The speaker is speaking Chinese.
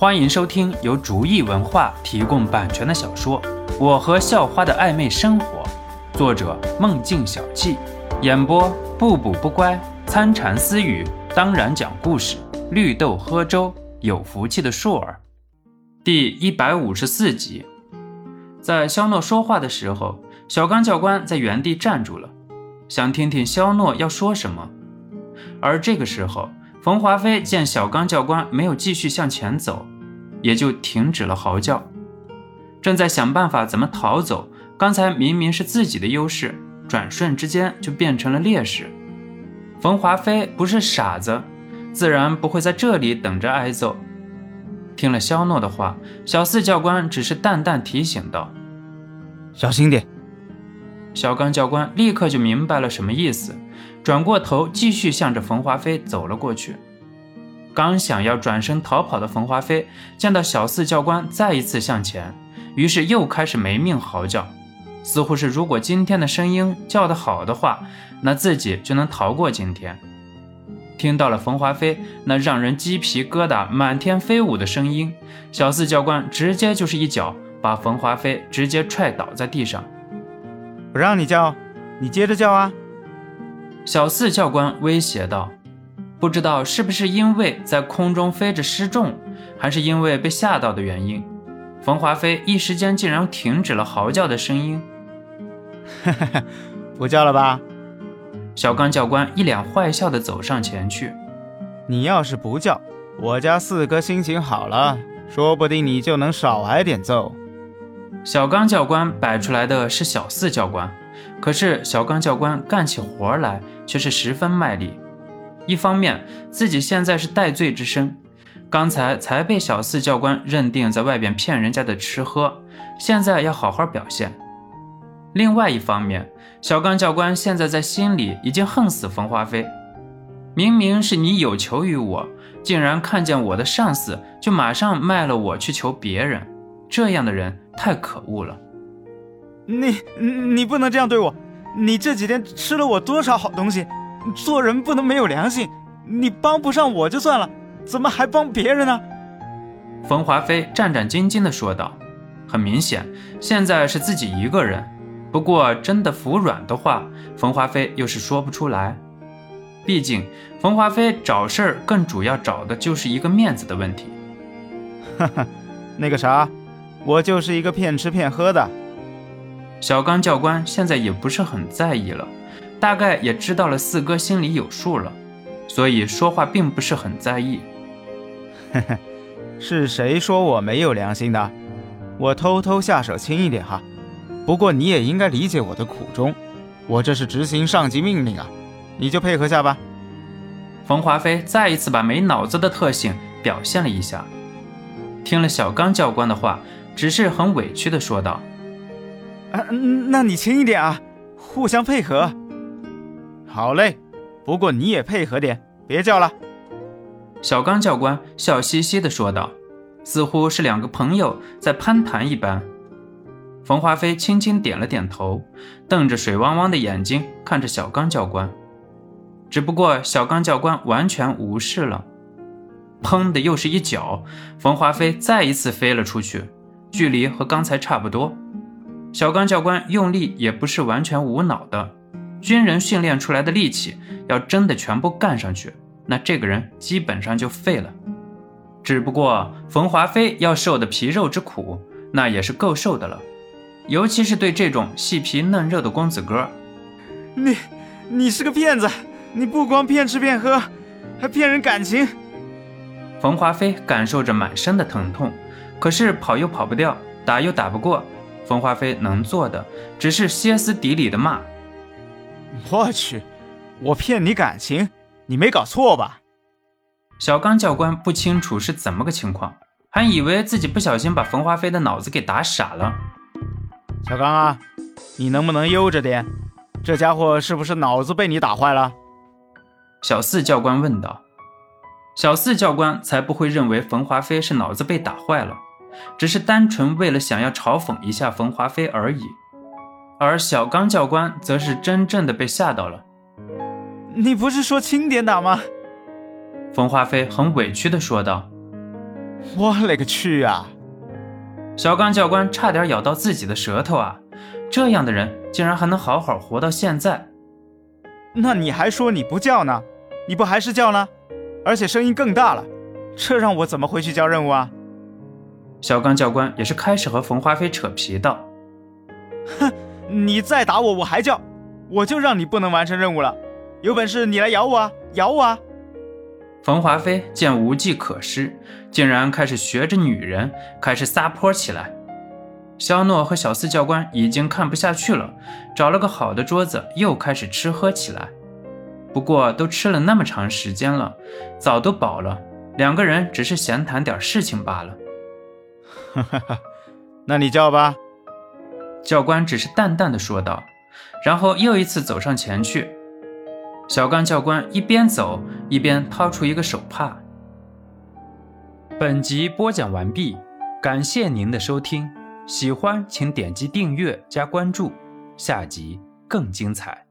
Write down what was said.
欢迎收听由竹意文化提供版权的小说《我和校花的暧昧生活》，作者梦境小憩，演播不补不乖、参禅私语，当然讲故事，绿豆喝粥，有福气的硕儿。第一百五十四集，在肖诺说话的时候，小刚教官在原地站住了，想听听肖诺要说什么。而这个时候，冯华飞见小刚教官没有继续向前走，也就停止了嚎叫，正在想办法怎么逃走。刚才明明是自己的优势，转瞬之间就变成了劣势。冯华飞不是傻子，自然不会在这里等着挨揍。听了肖诺的话，小四教官只是淡淡提醒道：“小心点。”小刚教官立刻就明白了什么意思。转过头，继续向着冯华飞走了过去。刚想要转身逃跑的冯华飞，见到小四教官再一次向前，于是又开始没命嚎叫，似乎是如果今天的声音叫得好的话，那自己就能逃过今天。听到了冯华飞那让人鸡皮疙瘩满天飞舞的声音，小四教官直接就是一脚把冯华飞直接踹倒在地上。不让你叫，你接着叫啊！小四教官威胁道：“不知道是不是因为在空中飞着失重，还是因为被吓到的原因，冯华飞一时间竟然停止了嚎叫的声音。”“不叫了吧？”小刚教官一脸坏笑的走上前去。“你要是不叫，我家四哥心情好了，说不定你就能少挨点揍。”小刚教官摆出来的是小四教官。可是小刚教官干起活来却是十分卖力。一方面自己现在是戴罪之身，刚才才被小四教官认定在外边骗人家的吃喝，现在要好好表现。另外一方面，小刚教官现在在心里已经恨死冯华飞。明明是你有求于我，竟然看见我的上司就马上卖了我去求别人，这样的人太可恶了。你你不能这样对我，你这几天吃了我多少好东西，做人不能没有良心。你帮不上我就算了，怎么还帮别人呢？冯华飞战战兢兢地说道。很明显，现在是自己一个人。不过真的服软的话，冯华飞又是说不出来。毕竟冯华飞找事儿更主要找的就是一个面子的问题。哈哈，那个啥，我就是一个骗吃骗喝的。小刚教官现在也不是很在意了，大概也知道了四哥心里有数了，所以说话并不是很在意。嘿嘿，是谁说我没有良心的？我偷偷下手轻一点哈。不过你也应该理解我的苦衷，我这是执行上级命令啊，你就配合下吧。冯华飞再一次把没脑子的特性表现了一下，听了小刚教官的话，只是很委屈的说道。啊，那你轻一点啊，互相配合。好嘞，不过你也配合点，别叫了。小刚教官笑嘻嘻地说道，似乎是两个朋友在攀谈一般。冯华飞轻轻点了点头，瞪着水汪汪的眼睛看着小刚教官。只不过小刚教官完全无视了，砰的又是一脚，冯华飞再一次飞了出去，距离和刚才差不多。小刚教官用力也不是完全无脑的，军人训练出来的力气，要真的全部干上去，那这个人基本上就废了。只不过冯华飞要受的皮肉之苦，那也是够受的了，尤其是对这种细皮嫩肉的公子哥。你，你是个骗子，你不光骗吃骗喝，还骗人感情。冯华飞感受着满身的疼痛，可是跑又跑不掉，打又打不过。冯华飞能做的只是歇斯底里的骂：“我去，我骗你感情，你没搞错吧？”小刚教官不清楚是怎么个情况，还以为自己不小心把冯华飞的脑子给打傻了。小刚啊，你能不能悠着点？这家伙是不是脑子被你打坏了？小四教官问道。小四教官才不会认为冯华飞是脑子被打坏了。只是单纯为了想要嘲讽一下冯华飞而已，而小刚教官则是真正的被吓到了。你不是说轻点打吗？冯华飞很委屈的说道。我勒个去啊！小刚教官差点咬到自己的舌头啊！这样的人竟然还能好好活到现在？那你还说你不叫呢？你不还是叫呢？而且声音更大了，这让我怎么回去交任务啊？小刚教官也是开始和冯华飞扯皮道：“哼，你再打我，我还叫，我就让你不能完成任务了。有本事你来咬我啊，咬我啊！”冯华飞见无计可施，竟然开始学着女人开始撒泼起来。肖诺和小四教官已经看不下去了，找了个好的桌子，又开始吃喝起来。不过都吃了那么长时间了，早都饱了，两个人只是闲谈点事情罢了。哈哈，那你叫吧。教官只是淡淡的说道，然后又一次走上前去。小刚教官一边走一边掏出一个手帕。本集播讲完毕，感谢您的收听，喜欢请点击订阅加关注，下集更精彩。